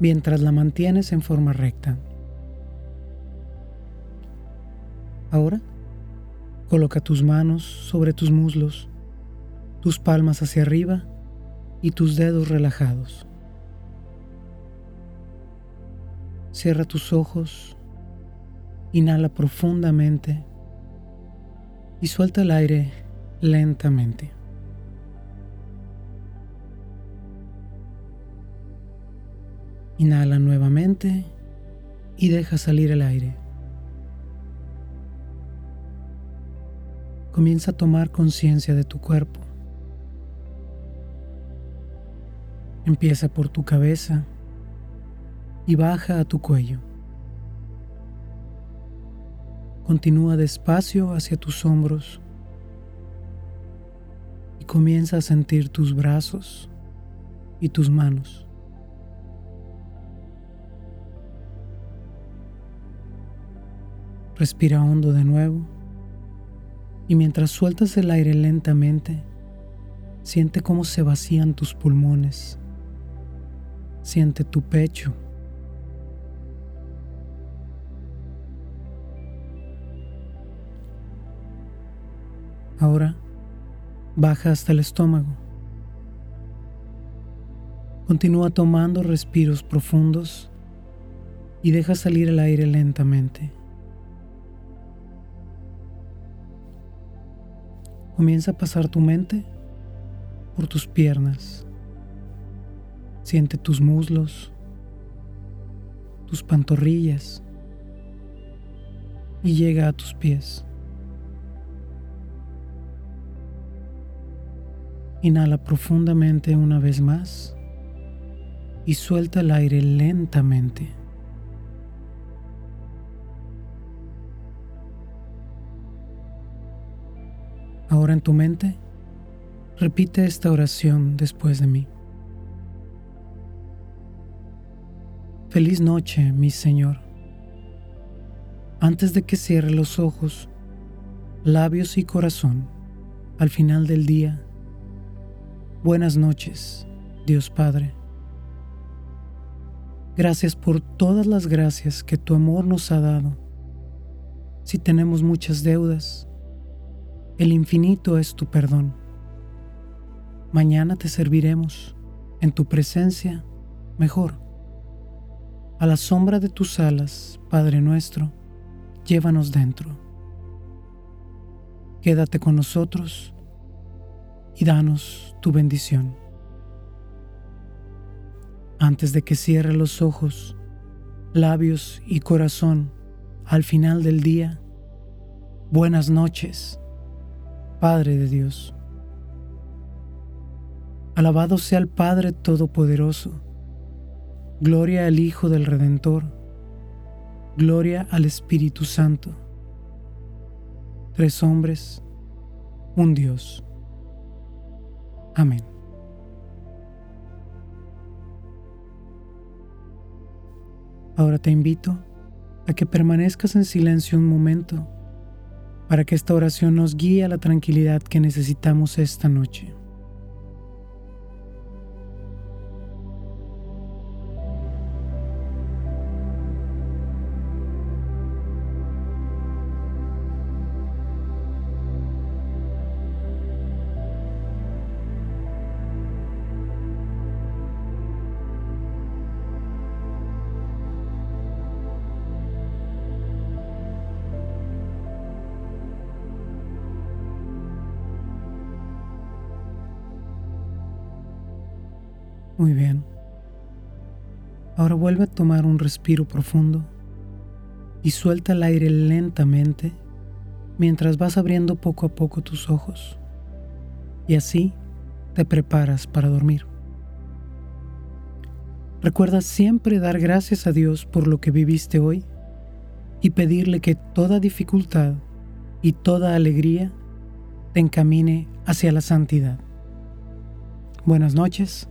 mientras la mantienes en forma recta. Ahora, coloca tus manos sobre tus muslos, tus palmas hacia arriba y tus dedos relajados. Cierra tus ojos, inhala profundamente y suelta el aire lentamente. Inhala nuevamente y deja salir el aire. Comienza a tomar conciencia de tu cuerpo. Empieza por tu cabeza y baja a tu cuello. Continúa despacio hacia tus hombros y comienza a sentir tus brazos y tus manos. Respira hondo de nuevo y mientras sueltas el aire lentamente, siente cómo se vacían tus pulmones. Siente tu pecho. Ahora baja hasta el estómago. Continúa tomando respiros profundos y deja salir el aire lentamente. Comienza a pasar tu mente por tus piernas. Siente tus muslos, tus pantorrillas y llega a tus pies. Inhala profundamente una vez más y suelta el aire lentamente. Ahora en tu mente, repite esta oración después de mí. Feliz noche, mi Señor. Antes de que cierre los ojos, labios y corazón, al final del día, buenas noches, Dios Padre. Gracias por todas las gracias que tu amor nos ha dado. Si tenemos muchas deudas, el infinito es tu perdón. Mañana te serviremos en tu presencia mejor. A la sombra de tus alas, Padre nuestro, llévanos dentro. Quédate con nosotros y danos tu bendición. Antes de que cierre los ojos, labios y corazón al final del día, buenas noches Padre de Dios. Alabado sea el Padre Todopoderoso. Gloria al Hijo del Redentor. Gloria al Espíritu Santo. Tres hombres, un Dios. Amén. Ahora te invito a que permanezcas en silencio un momento para que esta oración nos guíe a la tranquilidad que necesitamos esta noche. Muy bien. Ahora vuelve a tomar un respiro profundo y suelta el aire lentamente mientras vas abriendo poco a poco tus ojos. Y así te preparas para dormir. Recuerda siempre dar gracias a Dios por lo que viviste hoy y pedirle que toda dificultad y toda alegría te encamine hacia la santidad. Buenas noches,